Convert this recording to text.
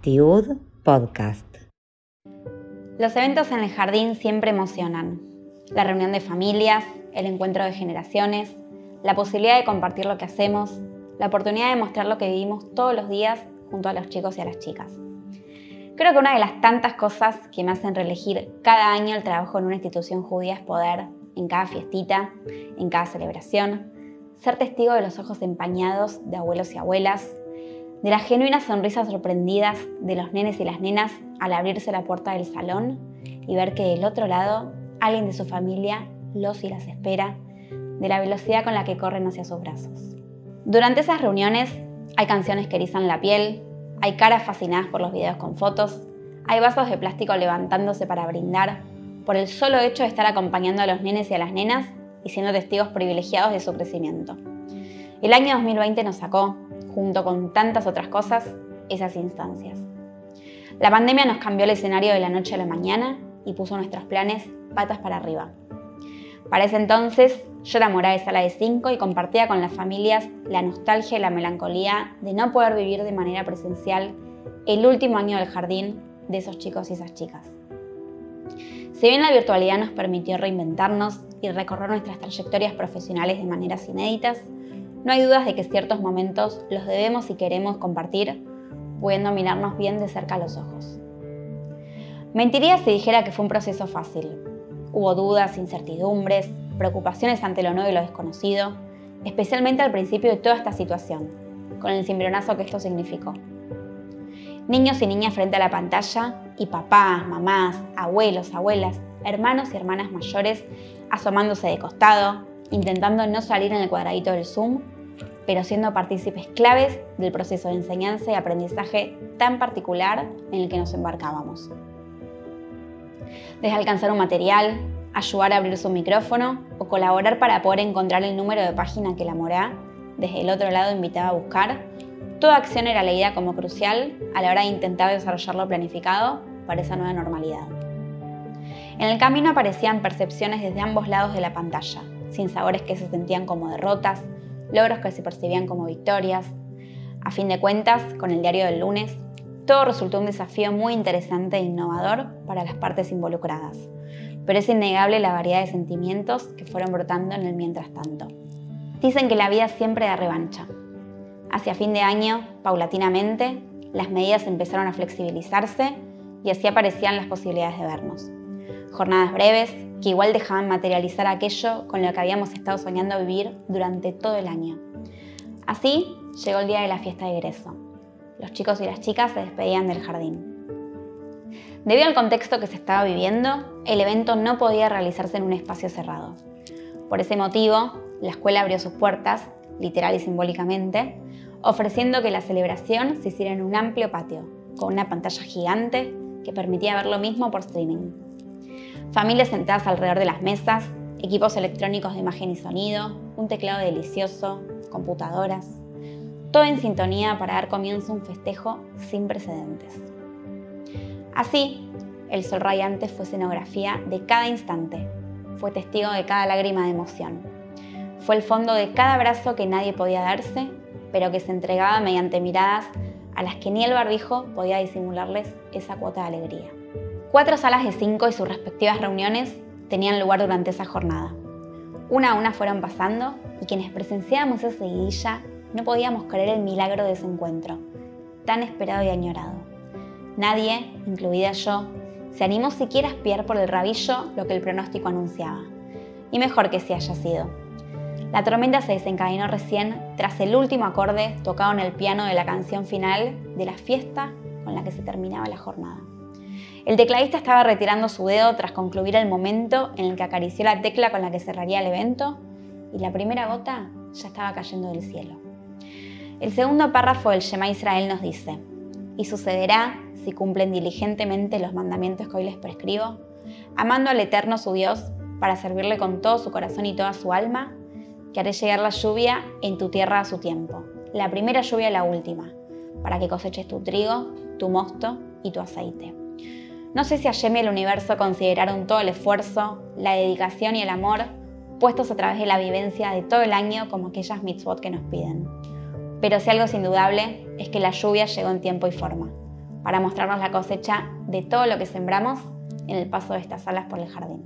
Tiud Podcast. Los eventos en el jardín siempre emocionan. La reunión de familias, el encuentro de generaciones, la posibilidad de compartir lo que hacemos, la oportunidad de mostrar lo que vivimos todos los días junto a los chicos y a las chicas. Creo que una de las tantas cosas que me hacen reelegir cada año el trabajo en una institución judía es poder, en cada fiestita, en cada celebración, ser testigo de los ojos empañados de abuelos y abuelas, de las genuinas sonrisas sorprendidas de los nenes y las nenas al abrirse la puerta del salón y ver que del otro lado alguien de su familia los y las espera, de la velocidad con la que corren hacia sus brazos. Durante esas reuniones hay canciones que erizan la piel, hay caras fascinadas por los videos con fotos, hay vasos de plástico levantándose para brindar por el solo hecho de estar acompañando a los nenes y a las nenas y siendo testigos privilegiados de su crecimiento. El año 2020 nos sacó, junto con tantas otras cosas, esas instancias. La pandemia nos cambió el escenario de la noche a la mañana y puso nuestros planes patas para arriba. Para ese entonces, yo enamorada de sala de 5 y compartía con las familias la nostalgia y la melancolía de no poder vivir de manera presencial el último año del jardín de esos chicos y esas chicas. Si bien la virtualidad nos permitió reinventarnos y recorrer nuestras trayectorias profesionales de maneras inéditas, no hay dudas de que ciertos momentos los debemos y queremos compartir, pudiendo mirarnos bien de cerca a los ojos. Mentiría si dijera que fue un proceso fácil. Hubo dudas, incertidumbres, preocupaciones ante lo nuevo y lo desconocido, especialmente al principio de toda esta situación, con el cimbronazo que esto significó. Niños y niñas frente a la pantalla y papás, mamás, abuelos, abuelas, hermanos y hermanas mayores asomándose de costado, intentando no salir en el cuadradito del Zoom, pero siendo partícipes claves del proceso de enseñanza y aprendizaje tan particular en el que nos embarcábamos. Desde alcanzar un material, ayudar a abrir su micrófono o colaborar para poder encontrar el número de página que la morá, desde el otro lado invitaba a buscar, toda acción era leída como crucial a la hora de intentar desarrollar lo planificado para esa nueva normalidad. En el camino aparecían percepciones desde ambos lados de la pantalla, sin sabores que se sentían como derrotas, logros que se percibían como victorias. A fin de cuentas, con el diario del lunes, todo resultó un desafío muy interesante e innovador para las partes involucradas, pero es innegable la variedad de sentimientos que fueron brotando en el mientras tanto. Dicen que la vida siempre da revancha. Hacia fin de año, paulatinamente, las medidas empezaron a flexibilizarse y así aparecían las posibilidades de vernos. Jornadas breves que igual dejaban materializar aquello con lo que habíamos estado soñando vivir durante todo el año. Así llegó el día de la fiesta de egreso. Los chicos y las chicas se despedían del jardín. Debido al contexto que se estaba viviendo, el evento no podía realizarse en un espacio cerrado. Por ese motivo, la escuela abrió sus puertas, literal y simbólicamente, ofreciendo que la celebración se hiciera en un amplio patio, con una pantalla gigante que permitía ver lo mismo por streaming. Familias sentadas alrededor de las mesas, equipos electrónicos de imagen y sonido, un teclado delicioso, computadoras, todo en sintonía para dar comienzo a un festejo sin precedentes. Así, el sol radiante fue escenografía de cada instante, fue testigo de cada lágrima de emoción, fue el fondo de cada abrazo que nadie podía darse, pero que se entregaba mediante miradas a las que ni el barbijo podía disimularles esa cuota de alegría. Cuatro salas de cinco y sus respectivas reuniones tenían lugar durante esa jornada. Una a una fueron pasando y quienes presenciábamos esa seguidilla no podíamos creer el milagro de ese encuentro, tan esperado y añorado. Nadie, incluida yo, se animó siquiera a espiar por el rabillo lo que el pronóstico anunciaba. Y mejor que si haya sido. La tormenta se desencadenó recién tras el último acorde tocado en el piano de la canción final de la fiesta con la que se terminaba la jornada. El tecladista estaba retirando su dedo tras concluir el momento en el que acarició la tecla con la que cerraría el evento y la primera gota ya estaba cayendo del cielo. El segundo párrafo del Shema Israel nos dice, y sucederá si cumplen diligentemente los mandamientos que hoy les prescribo, amando al Eterno su Dios para servirle con todo su corazón y toda su alma, que haré llegar la lluvia en tu tierra a su tiempo, la primera lluvia y la última, para que coseches tu trigo, tu mosto y tu aceite. No sé si Hashem y el universo consideraron todo el esfuerzo, la dedicación y el amor puestos a través de la vivencia de todo el año como aquellas mitzvot que nos piden. Pero si algo es indudable es que la lluvia llegó en tiempo y forma, para mostrarnos la cosecha de todo lo que sembramos en el paso de estas alas por el jardín.